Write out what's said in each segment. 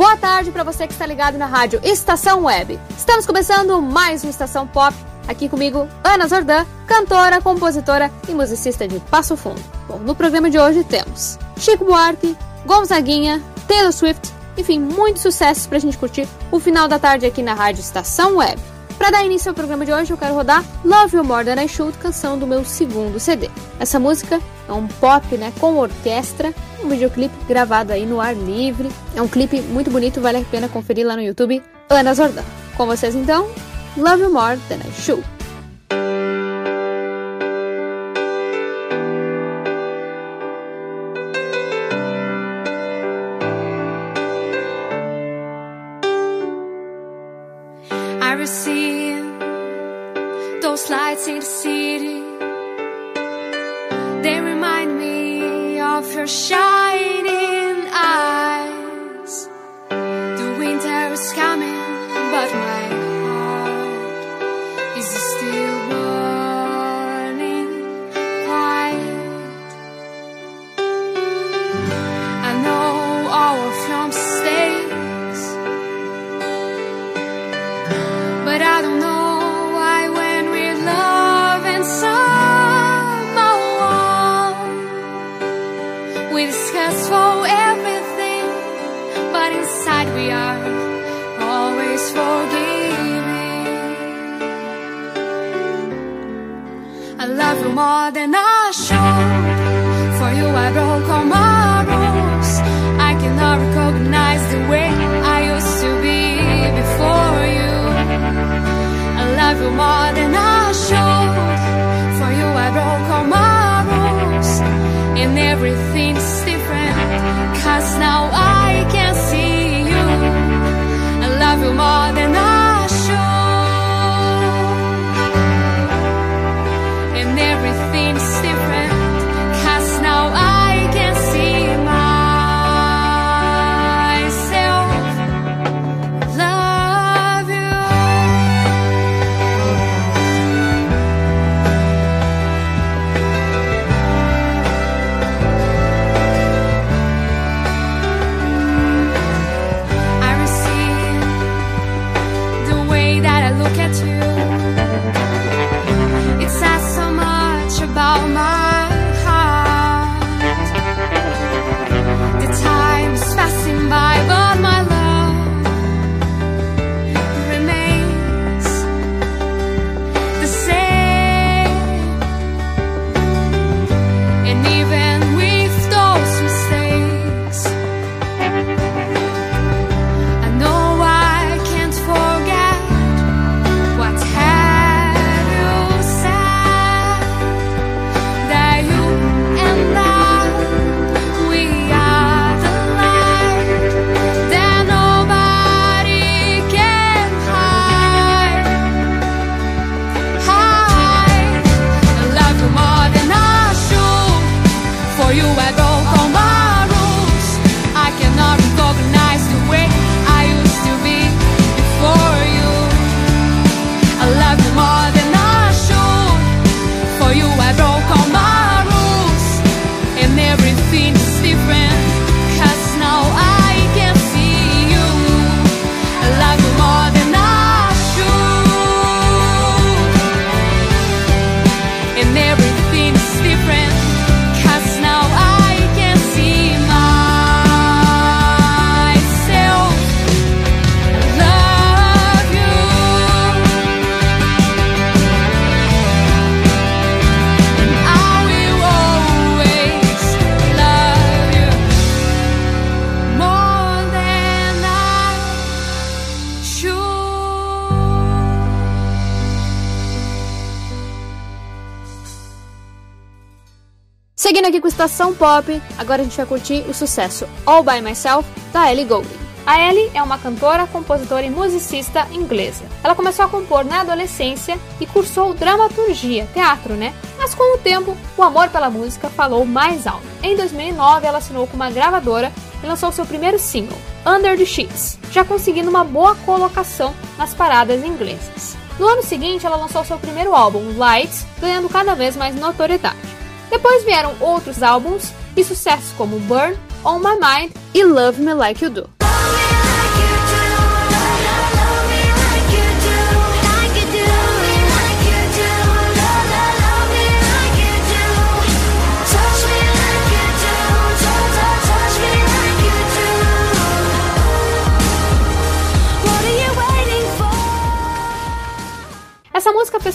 Boa tarde para você que está ligado na rádio Estação Web. Estamos começando mais uma Estação Pop. Aqui comigo, Ana Zordan, cantora, compositora e musicista de Passo Fundo. Bom, no programa de hoje temos Chico Buarque, Gonzaguinha, Taylor Swift, enfim, muitos sucessos para a gente curtir o final da tarde aqui na rádio Estação Web. Para dar início ao programa de hoje, eu quero rodar Love You More Than I Should, canção do meu segundo CD. Essa música é um pop, né, com orquestra, um videoclipe gravado aí no ar livre. É um clipe muito bonito, vale a pena conferir lá no YouTube. Ana Zordan. Com vocês então, Love You More Than I Should. More than I should For you I broke all my rules. I cannot recognize the way I used to be before you. I love you more than I should. For you, I broke all my rules, and everything's Estação Pop, agora a gente vai curtir o sucesso All By Myself da Ellie Goulding. A Ellie é uma cantora, compositora e musicista inglesa. Ela começou a compor na adolescência e cursou dramaturgia, teatro, né? Mas com o tempo, o amor pela música falou mais alto. Em 2009, ela assinou com uma gravadora e lançou seu primeiro single, Under the Sheets, já conseguindo uma boa colocação nas paradas inglesas. No ano seguinte, ela lançou seu primeiro álbum, Lights, ganhando cada vez mais notoriedade. Depois vieram outros álbuns e sucessos como Burn, On My Mind e Love Me Like You Do.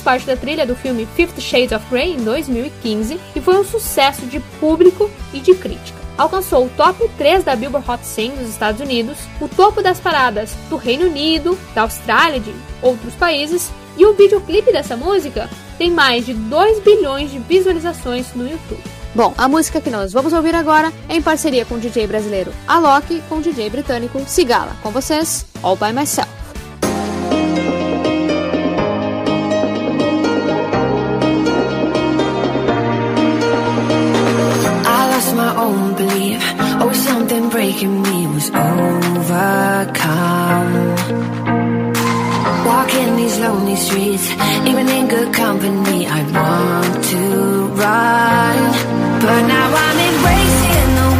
Parte da trilha do filme Fifty Shades of Grey em 2015 e foi um sucesso de público e de crítica. Alcançou o top 3 da Billboard Hot 100 dos Estados Unidos, o topo das paradas do Reino Unido, da Austrália e de outros países, e o videoclipe dessa música tem mais de 2 bilhões de visualizações no YouTube. Bom, a música que nós vamos ouvir agora é em parceria com o DJ brasileiro Alok com o DJ britânico Sigala. Com vocês, All By Myself. My own belief. Oh, something breaking me was overcome. Walking these lonely streets, even in good company, I want to run. But now I'm embracing the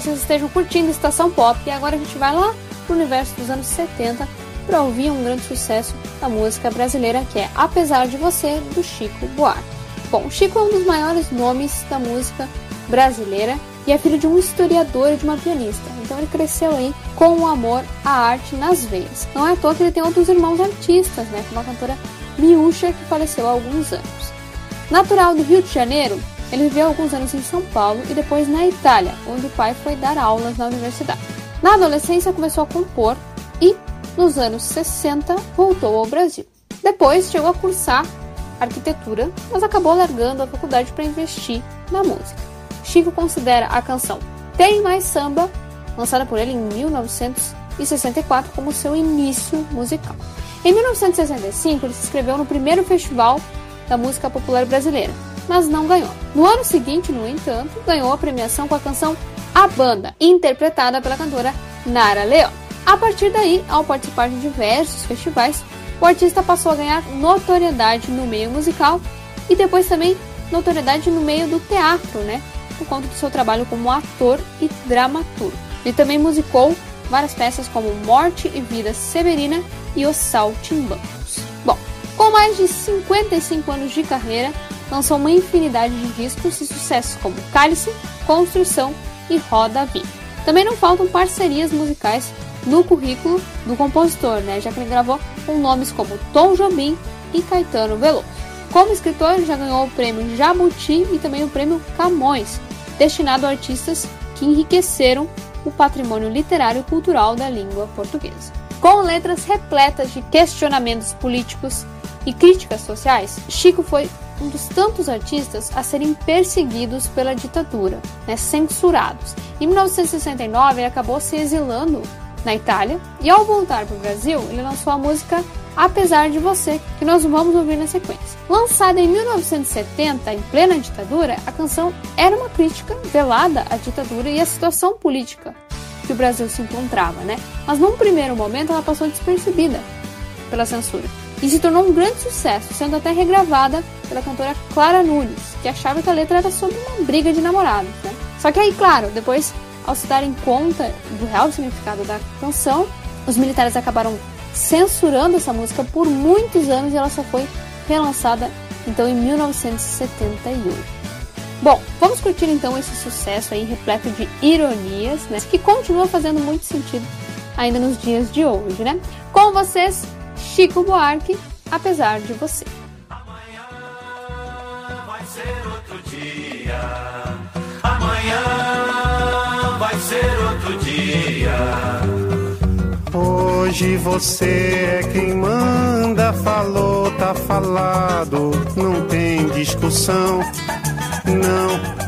vocês estejam curtindo Estação Pop. E agora a gente vai lá pro universo dos anos 70 para ouvir um grande sucesso da música brasileira que é Apesar de Você, do Chico Buarque. Bom, Chico é um dos maiores nomes da música brasileira e é filho de um historiador e de uma pianista. Então ele cresceu aí com o amor à arte nas veias. Não é à toa que ele tem outros irmãos artistas, né? Como a cantora Miúcha, que faleceu há alguns anos. Natural do Rio de Janeiro, ele viveu alguns anos em São Paulo e depois na Itália, onde o pai foi dar aulas na universidade. Na adolescência começou a compor e, nos anos 60, voltou ao Brasil. Depois chegou a cursar arquitetura, mas acabou largando a faculdade para investir na música. Chico considera a canção Tem Mais Samba, lançada por ele em 1964, como seu início musical. Em 1965, ele se inscreveu no primeiro festival da música popular brasileira, mas não ganhou. No ano seguinte, no entanto, ganhou a premiação com a canção A Banda, interpretada pela cantora Nara Leão. A partir daí, ao participar de diversos festivais, o artista passou a ganhar notoriedade no meio musical e depois também notoriedade no meio do teatro, né? Por conta do seu trabalho como ator e dramaturgo. Ele também musicou várias peças como Morte e Vida Severina e Os Saltimbancos. Bom, com mais de 55 anos de carreira, lançou uma infinidade de discos e sucessos como Cálice, Construção e Roda Vinho. Também não faltam parcerias musicais no currículo do compositor, né? já que ele gravou com nomes como Tom Jobim e Caetano Veloso. Como escritor, já ganhou o prêmio Jabuti e também o prêmio Camões, destinado a artistas que enriqueceram o patrimônio literário e cultural da língua portuguesa. Com letras repletas de questionamentos políticos e críticas sociais, Chico foi um dos tantos artistas a serem perseguidos pela ditadura, né, censurados. Em 1969, ele acabou se exilando na Itália e, ao voltar para o Brasil, ele lançou a música Apesar de Você, que nós vamos ouvir na sequência. Lançada em 1970, em plena ditadura, a canção era uma crítica velada à ditadura e à situação política que o Brasil se encontrava, né? Mas num primeiro momento ela passou despercebida pela censura e se tornou um grande sucesso, sendo até regravada pela cantora Clara Nunes, que achava que a letra era sobre uma briga de namorados, né? Só que aí, claro, depois, ao se darem conta do real significado da canção, os militares acabaram censurando essa música por muitos anos e ela só foi relançada então em 1978. Bom, vamos curtir então esse sucesso aí repleto de ironias, né? Que continua fazendo muito sentido ainda nos dias de hoje, né? Com vocês, Chico Buarque, apesar de você. vai ser outro dia. Amanhã vai ser outro dia. Hoje você é quem manda, falou, tá falado, não tem discussão, não.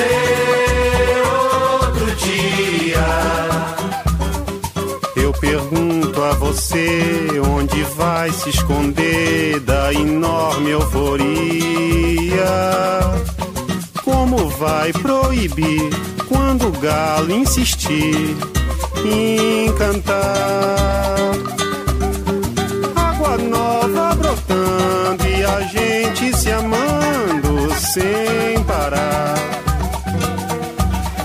ser outro dia. Eu pergunto a você onde vai se esconder da enorme euforia. Como vai proibir quando o galo insistir em cantar? Água nova brotando e a gente se amando sem parar.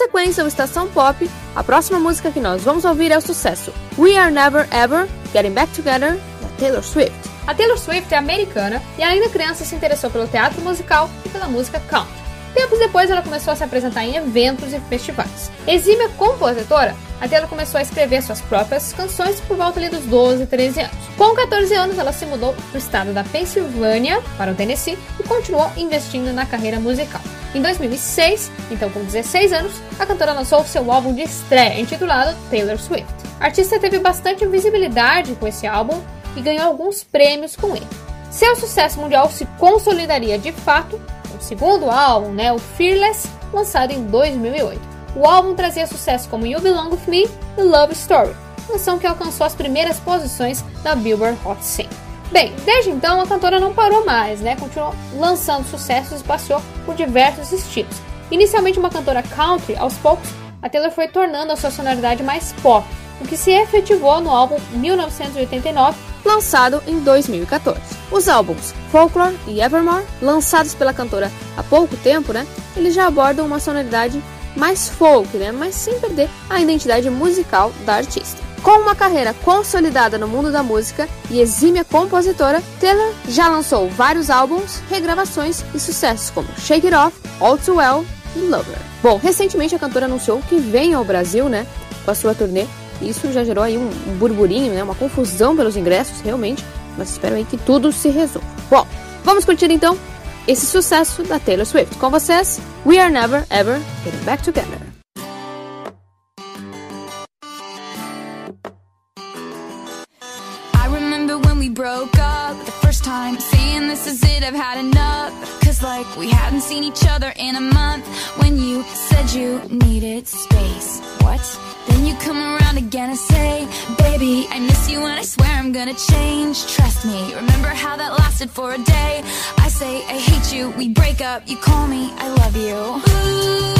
sequência ao Estação Pop, a próxima música que nós vamos ouvir é o sucesso We Are Never Ever Getting Back Together, da Taylor Swift. A Taylor Swift é americana e ainda criança se interessou pelo teatro musical e pela música country. Tempos depois, ela começou a se apresentar em eventos e festivais. Exímia compositora, a Taylor começou a escrever suas próprias canções por volta dos 12, 13 anos. Com 14 anos, ela se mudou para o estado da Pensilvânia, para o Tennessee, e continuou investindo na carreira musical. Em 2006, então com 16 anos, a cantora lançou seu álbum de estreia, intitulado Taylor Swift. A artista teve bastante visibilidade com esse álbum e ganhou alguns prêmios com ele. Seu sucesso mundial se consolidaria de fato com o segundo álbum, né, o Fearless, lançado em 2008. O álbum trazia sucesso como You Belong With Me e Love Story, canção que alcançou as primeiras posições da Billboard Hot 100. Bem, desde então a cantora não parou mais, né? Continuou lançando sucessos e passou por diversos estilos. Inicialmente uma cantora country, aos poucos a Taylor foi tornando a sua sonoridade mais pop, o que se efetivou no álbum 1989, lançado em 2014. Os álbuns Folklore e Evermore, lançados pela cantora há pouco tempo, né? Eles já abordam uma sonoridade mais folk, né? Mas sem perder a identidade musical da artista. Com uma carreira consolidada no mundo da música e exímia compositora, Taylor já lançou vários álbuns, regravações e sucessos como Shake It Off, All Too Well e Lover. Bom, recentemente a cantora anunciou que vem ao Brasil, né, com a sua turnê. Isso já gerou aí um, burburinho, né, uma confusão pelos ingressos, realmente. Mas espero aí que tudo se resolva. Bom, vamos curtir então esse sucesso da Taylor Swift. Com vocês, We Are Never Ever Getting Back Together. I remember when we broke up the first time, saying this is it, I've had enough. Cause like we hadn't seen each other in a month when you said you needed space. What? Then you come around again and say, Baby, I miss you and I swear I'm gonna change. Trust me, remember how that lasted for a day? I say, I hate you, we break up, you call me, I love you. Ooh,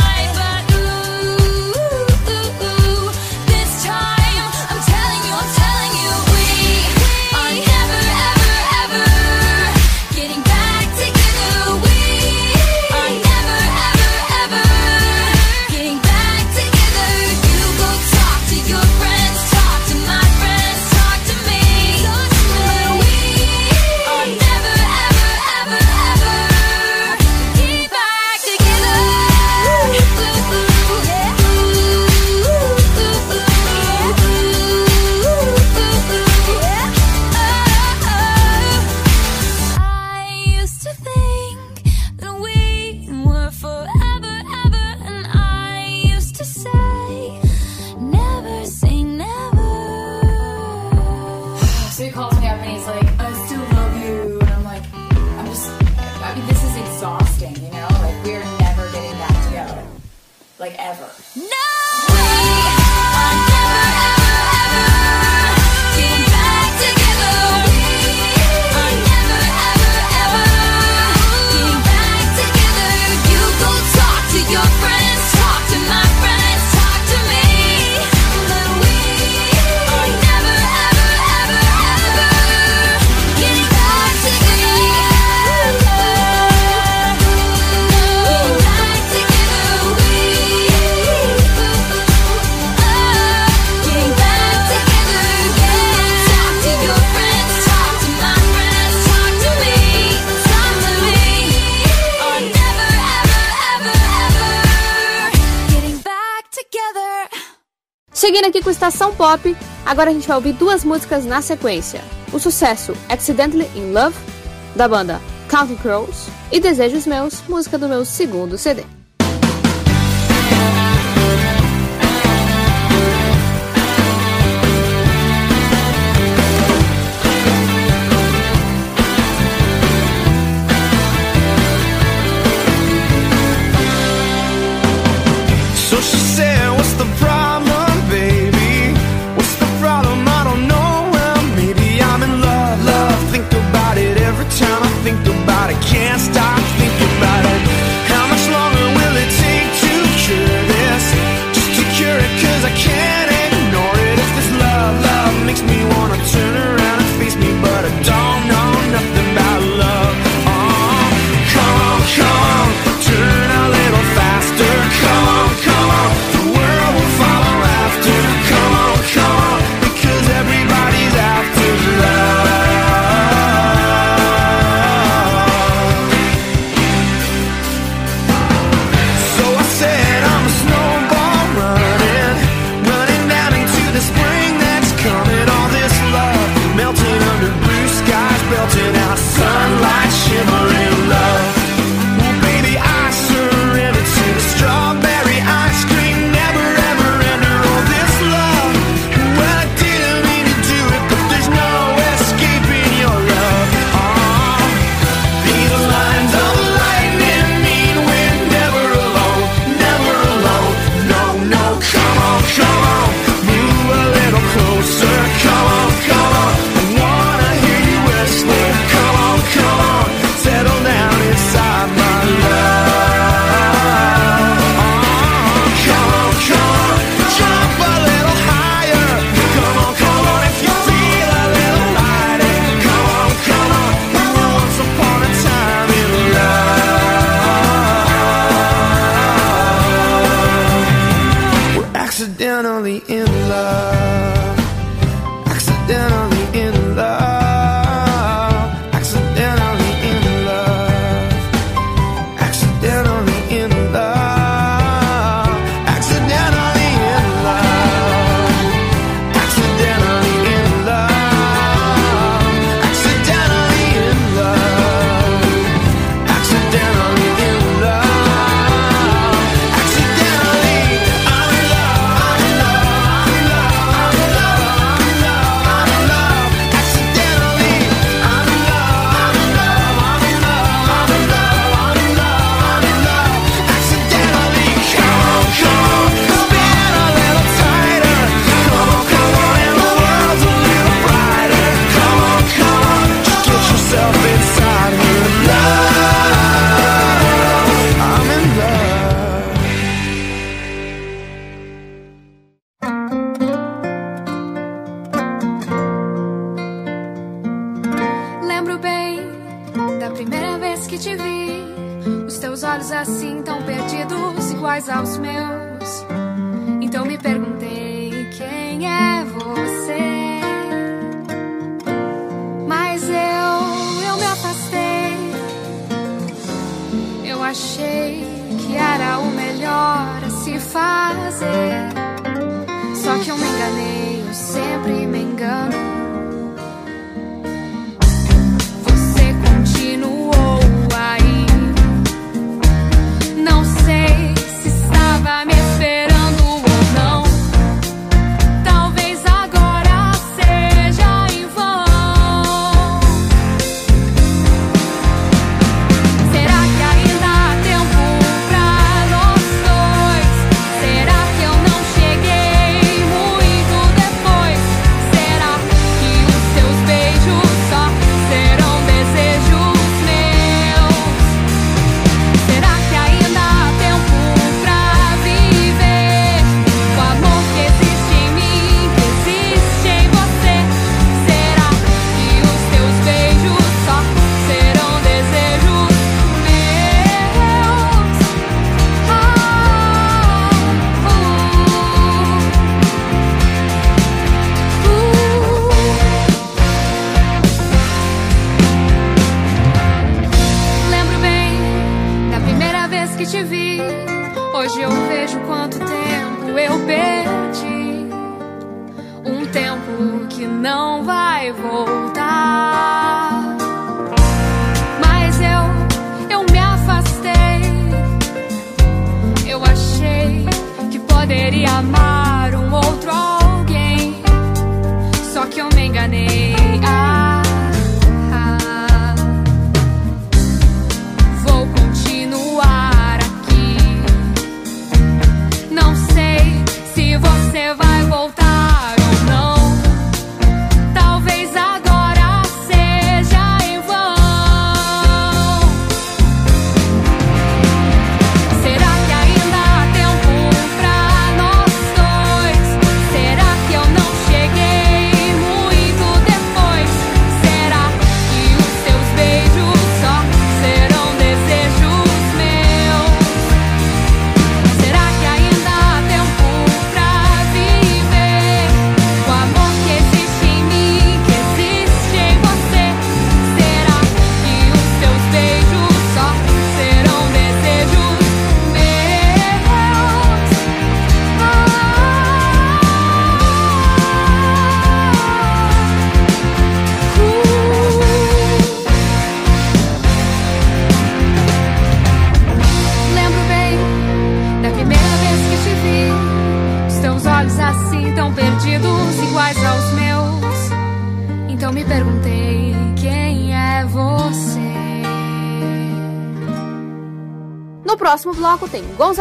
único Estação Pop, agora a gente vai ouvir duas músicas na sequência. O sucesso Accidentally in Love, da banda Counting Crows, e Desejos Meus, música do meu segundo CD. Os teus olhos assim tão perdidos, iguais aos meus. Então me perguntei quem é você. Mas eu, eu me afastei. Eu achei que era o melhor a se fazer.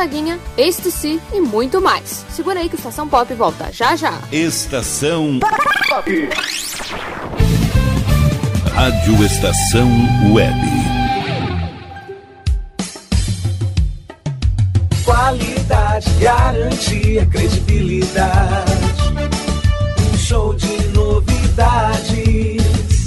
Gonzaguinha, See e muito mais. Segura aí que o Estação Pop volta já já. Estação Rádio Estação Web. Qualidade, garantia, credibilidade. Um show de novidades.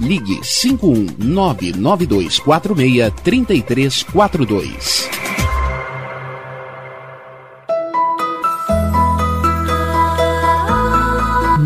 ligue 51992463342.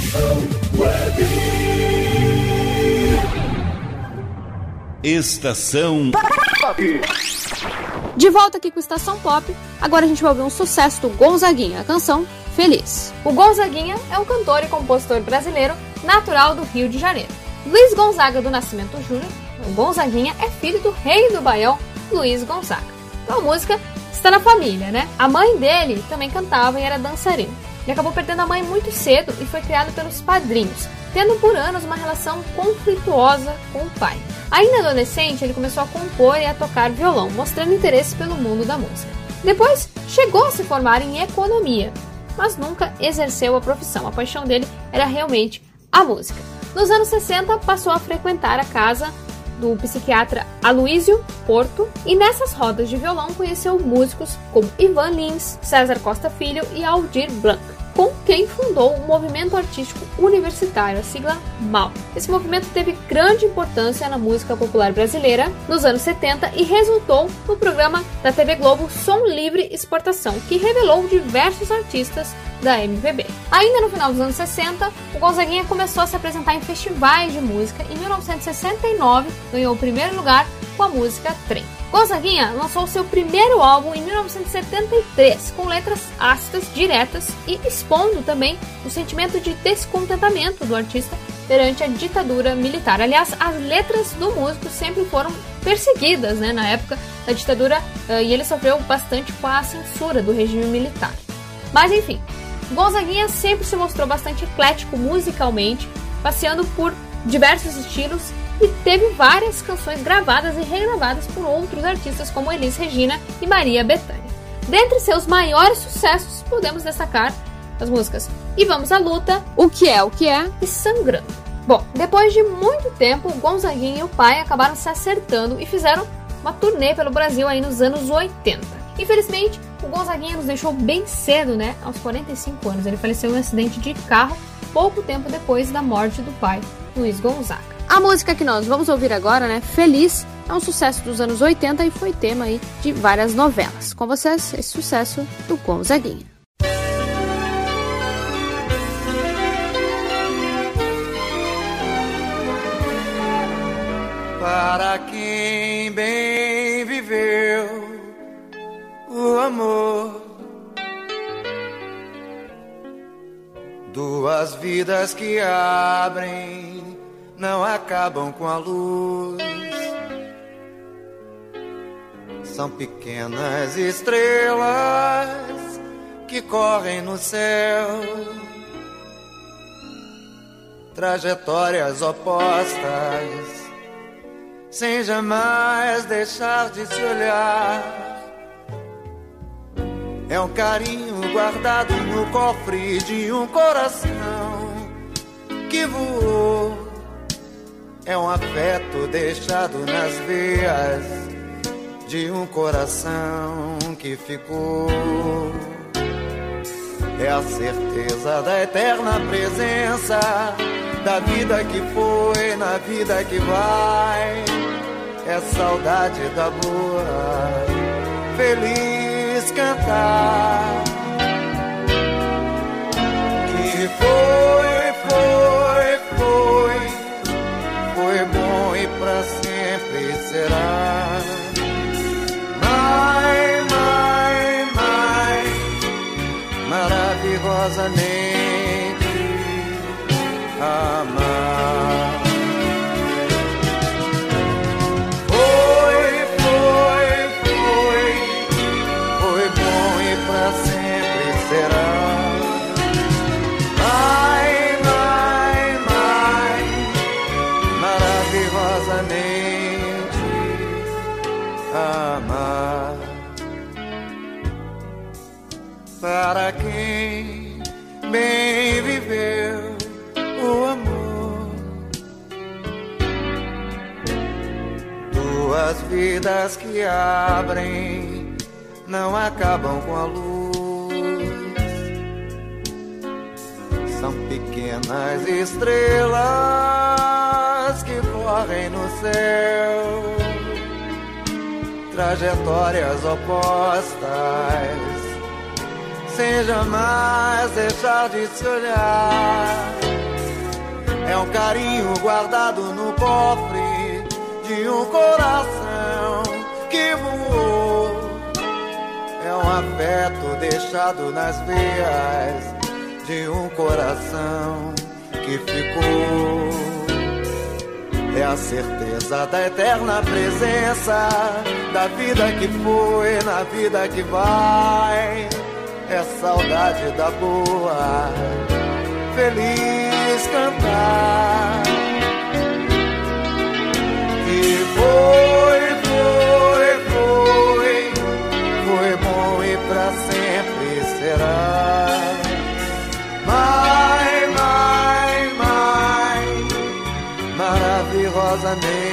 Estação Web. Estação De volta aqui com Estação Pop, agora a gente vai ouvir um sucesso do Gonzaguinha, a canção Feliz. O Gonzaguinha é um cantor e compositor brasileiro natural do Rio de Janeiro. Luiz Gonzaga do Nascimento Júnior, o Gonzaguinha é filho do rei do Baião, Luiz Gonzaga. Então a música está na família, né? A mãe dele também cantava e era dançarina. Ele acabou perdendo a mãe muito cedo e foi criado pelos padrinhos, tendo por anos uma relação conflituosa com o pai. Ainda adolescente, ele começou a compor e a tocar violão, mostrando interesse pelo mundo da música. Depois, chegou a se formar em economia, mas nunca exerceu a profissão. A paixão dele era realmente a música. Nos anos 60, passou a frequentar a casa do psiquiatra Aloísio Porto e nessas rodas de violão conheceu músicos como Ivan Lins, César Costa Filho e Aldir Blanc, com quem fundou o Movimento Artístico Universitário, a sigla MAU. Esse movimento teve grande importância na música popular brasileira nos anos 70 e resultou no programa da TV Globo Som Livre Exportação, que revelou diversos artistas da MPB. Ainda no final dos anos 60, o Gonzaguinha começou a se apresentar em festivais de música. Em 1969, ganhou o primeiro lugar com a música Trem. Gonzaguinha lançou seu primeiro álbum em 1973, com letras ácidas, diretas e expondo também o sentimento de descontentamento do artista perante a ditadura militar. Aliás, as letras do músico sempre foram perseguidas né, na época da ditadura eh, e ele sofreu bastante com a censura do regime militar. Mas enfim, Gonzaguinha sempre se mostrou bastante eclético musicalmente, passeando por diversos estilos e teve várias canções gravadas e regravadas por outros artistas como Elis Regina e Maria Bethânia. Dentre seus maiores sucessos, podemos destacar as músicas E Vamos à Luta, O Que É O Que É e Sangrando. Bom, depois de muito tempo, o Gonzaguinha e o pai acabaram se acertando e fizeram uma turnê pelo Brasil aí nos anos 80. Infelizmente, o Gonzaguinha nos deixou bem cedo, né? Aos 45 anos. Ele faleceu em um acidente de carro pouco tempo depois da morte do pai, Luiz Gonzaga. A música que nós vamos ouvir agora, né? Feliz, é um sucesso dos anos 80 e foi tema aí de várias novelas. Com vocês, esse sucesso do Gonzaguinha. Para quem bem viveu o amor, duas vidas que abrem, não acabam com a luz. São pequenas estrelas que correm no céu, trajetórias opostas sem jamais deixar de se olhar. É um carinho guardado no cofre de um coração que voou. É um afeto deixado nas veias de um coração que ficou. É a certeza da eterna presença da vida que foi na vida que vai. É saudade da boa, feliz cantar. Que foi, foi, foi, foi bom e pra sempre será. Mai, mai, mai, maravilhosamente Vidas que abrem, não acabam com a luz. São pequenas estrelas que correm no céu, trajetórias opostas, sem jamais deixar de se olhar. É um carinho guardado no cofre de um coração que. É um afeto deixado nas veias de um coração que ficou. É a certeza da eterna presença da vida que foi na vida que vai. É saudade da boa, feliz cantar. E foi, foi, será. Mai, mai, mai, maravilhosamente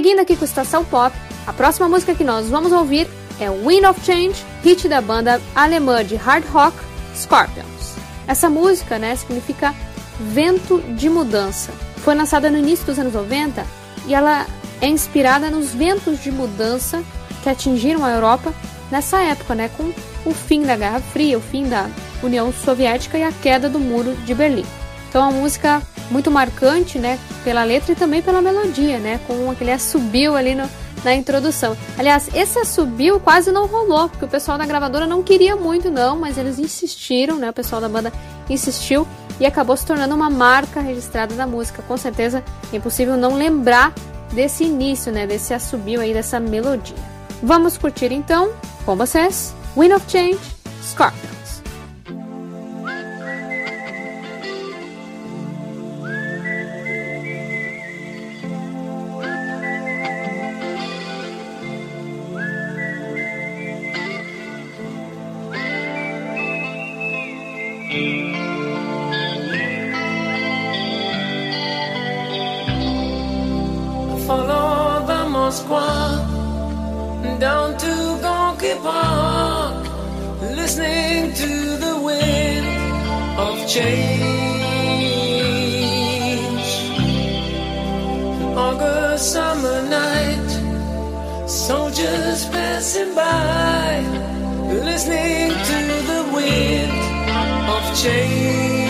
Seguindo aqui com Estação Pop, a próxima música que nós vamos ouvir é Wind of Change, hit da banda alemã de hard rock Scorpions. Essa música, né, significa vento de mudança. Foi lançada no início dos anos 90 e ela é inspirada nos ventos de mudança que atingiram a Europa nessa época, né, com o fim da Guerra Fria, o fim da União Soviética e a queda do Muro de Berlim. Então, uma música muito marcante, né, pela letra e também pela melodia, né, com aquele assobio ali no, na introdução. Aliás, esse assobio quase não rolou, porque o pessoal da gravadora não queria muito não, mas eles insistiram, né, o pessoal da banda insistiu e acabou se tornando uma marca registrada da música. Com certeza é impossível não lembrar desse início, né, desse assobio aí, dessa melodia. Vamos curtir então, com vocês, Wind of Change, Scorpions. Follow the Moskwa down to Gonky Park, listening to the wind of change. August summer night, soldiers passing by, listening to the wind of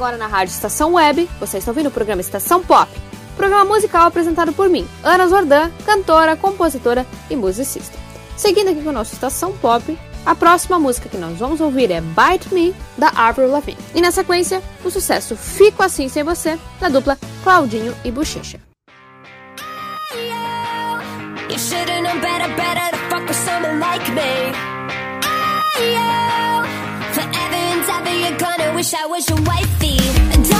agora na Rádio Estação Web, você está ouvindo o programa Estação Pop, programa musical apresentado por mim, Ana Zordan, cantora, compositora e musicista. Seguindo aqui com o nosso Estação Pop, a próxima música que nós vamos ouvir é Bite Me, da Avril Lavigne. E na sequência, o sucesso Fico Assim Sem Você, da dupla Claudinho e Bochecha. You on you're gonna Wish I was your wifey.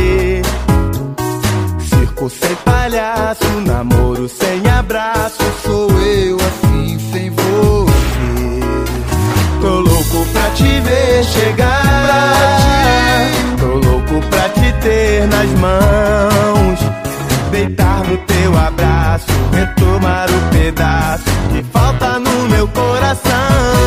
Palhaço, namoro sem abraço, sou eu assim sem você. Tô louco pra te ver chegar. Tô louco pra te ter nas mãos. Deitar no teu abraço, retomar o pedaço que falta no meu coração.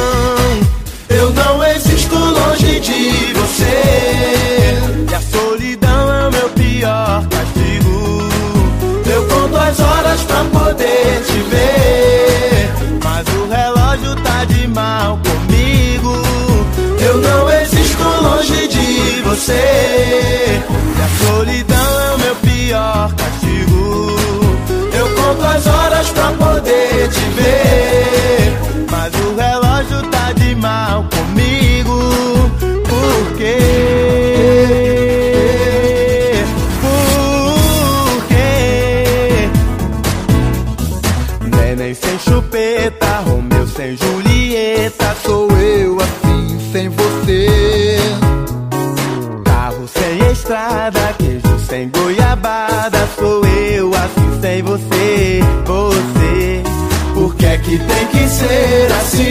Que tem que ser assim?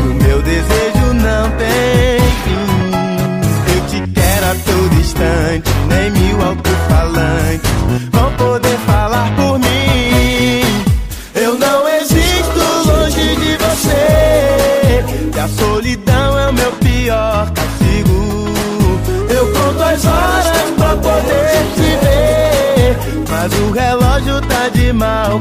O meu desejo não tem fim. Eu te quero a todo instante, nem mil alto-falantes vão poder falar por mim. Eu não existo longe de você. E a solidão é o meu pior castigo. Eu conto as horas pra poder te ver. Mas o relógio tá de mal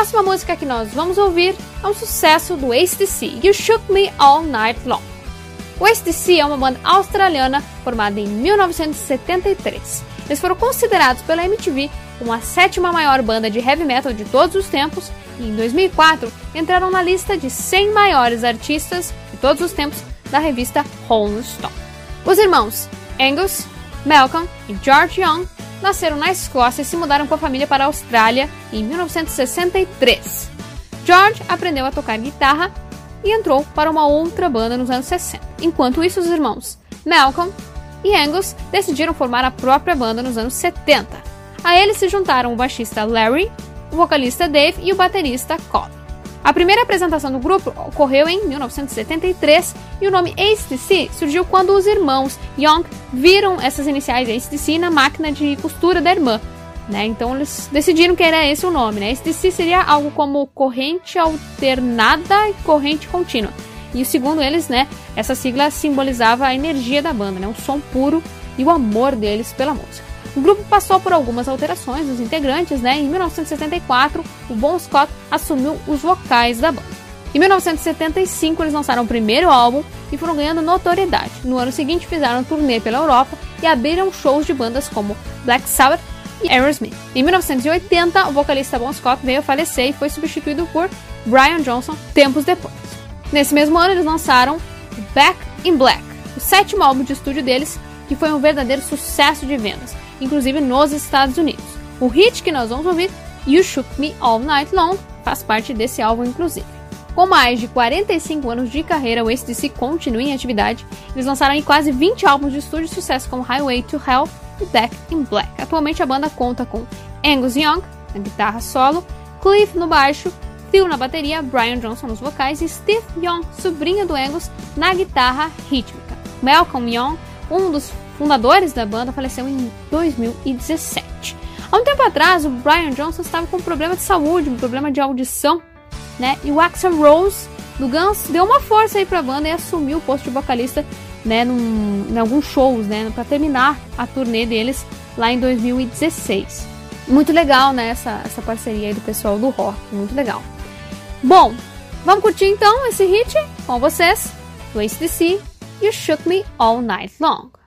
próxima música que nós vamos ouvir é um sucesso do ACDC, You Shook Me All Night Long. O ACDC é uma banda australiana formada em 1973. Eles foram considerados pela MTV como a sétima maior banda de heavy metal de todos os tempos e em 2004 entraram na lista de 100 maiores artistas de todos os tempos da revista Rolling Stone. Os irmãos Angus, Malcolm e George Young nasceram na Escócia e se mudaram com a família para a Austrália em 1963. George aprendeu a tocar guitarra e entrou para uma outra banda nos anos 60. Enquanto isso, os irmãos Malcolm e Angus decidiram formar a própria banda nos anos 70. A eles se juntaram o baixista Larry, o vocalista Dave e o baterista Colin. A primeira apresentação do grupo ocorreu em 1973 e o nome ACDC surgiu quando os irmãos Young viram essas iniciais ACDC na máquina de costura da irmã. Né? Então eles decidiram que era esse o nome. Né? ACDC seria algo como corrente alternada e corrente contínua. E segundo eles, né, essa sigla simbolizava a energia da banda, né, o som puro e o amor deles pela música. O grupo passou por algumas alterações dos integrantes, né? Em 1974, o Bon Scott assumiu os vocais da banda. Em 1975, eles lançaram o primeiro álbum e foram ganhando notoriedade. No ano seguinte, fizeram um turnê pela Europa e abriram shows de bandas como Black Sabbath e Aerosmith. Em 1980, o vocalista Bon Scott veio a falecer e foi substituído por Brian Johnson tempos depois. Nesse mesmo ano, eles lançaram Back in Black, o sétimo álbum de estúdio deles, que foi um verdadeiro sucesso de vendas inclusive nos Estados Unidos. O hit que nós vamos ouvir, You Shook Me All Night Long, faz parte desse álbum, inclusive. Com mais de 45 anos de carreira, o ACDC continua em atividade. Eles lançaram aí quase 20 álbuns de estúdio de sucesso como Highway to Hell e Back in Black. Atualmente a banda conta com Angus Young na guitarra solo, Cliff no baixo, Phil na bateria, Brian Johnson nos vocais e Steve Young, sobrinho do Angus, na guitarra rítmica. Malcolm Young, um dos fundadores da banda, faleceu em 2017. Há um tempo atrás, o Brian Johnson estava com um problema de saúde, um problema de audição, né? E o Axel Rose do Guns deu uma força aí pra banda e assumiu o posto de vocalista, né, num, em alguns shows, né, para terminar a turnê deles lá em 2016. Muito legal, né, essa, essa parceria aí do pessoal do rock, muito legal. Bom, vamos curtir então esse hit com vocês, do ACDC, You Shook Me All Night Long.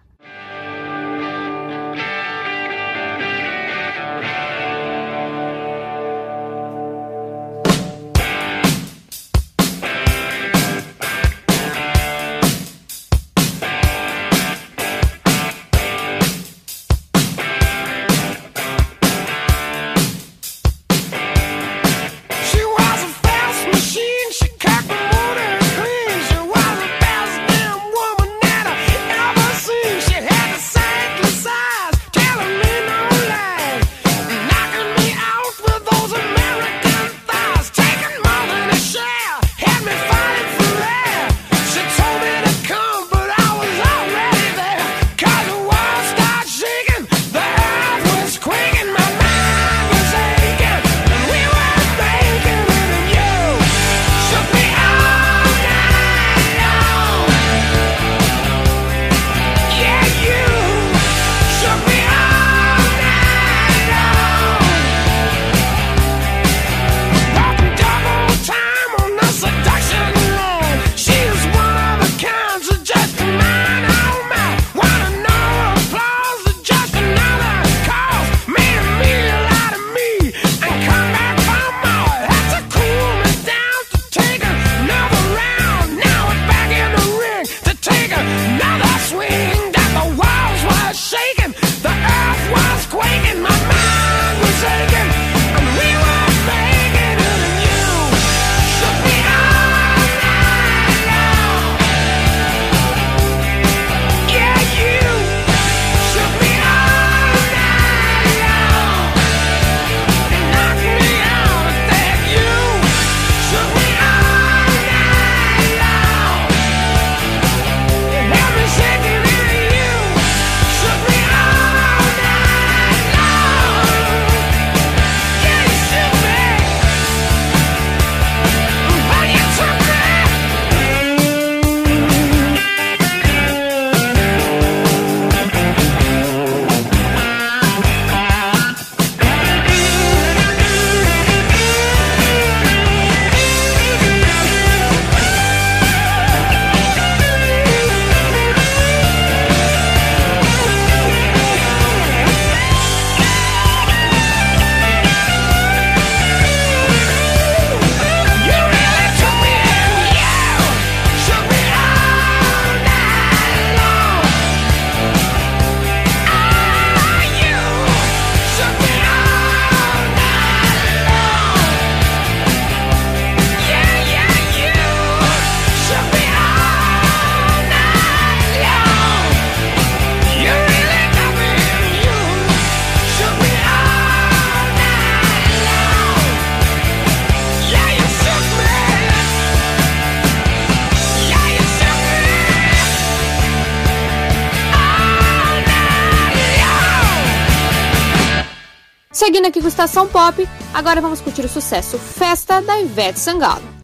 Seguindo aqui com Estação Pop, agora vamos curtir o sucesso Festa da Ivete Sangalo.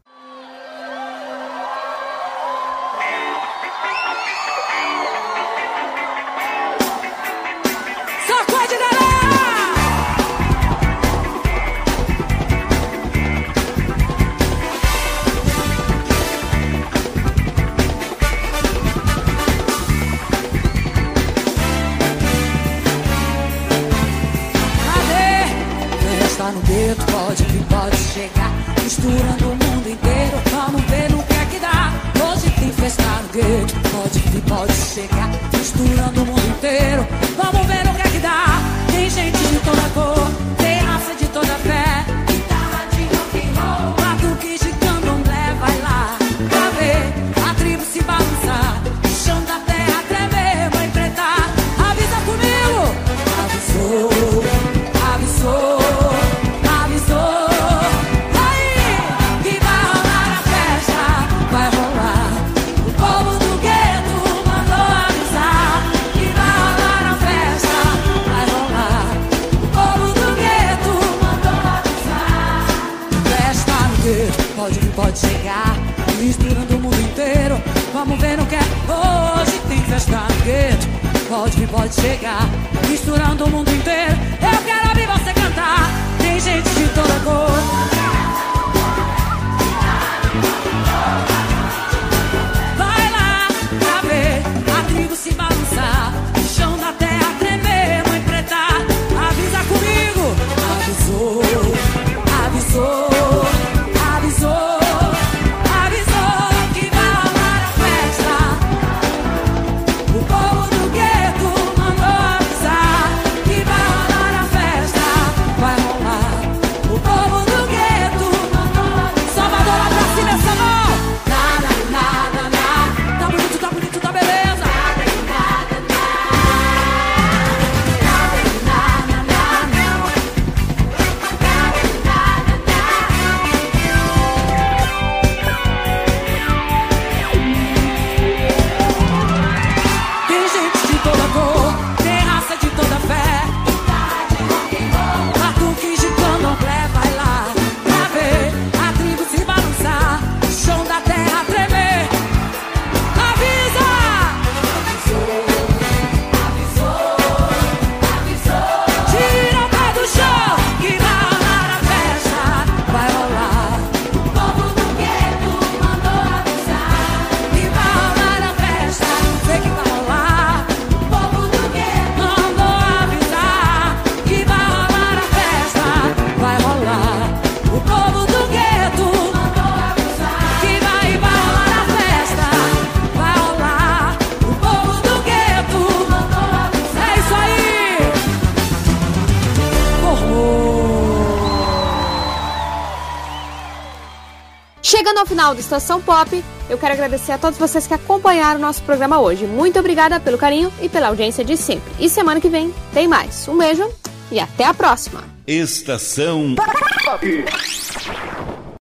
final do Estação Pop, eu quero agradecer a todos vocês que acompanharam o nosso programa hoje. Muito obrigada pelo carinho e pela audiência de sempre. E semana que vem tem mais. Um beijo e até a próxima. Estação Pop.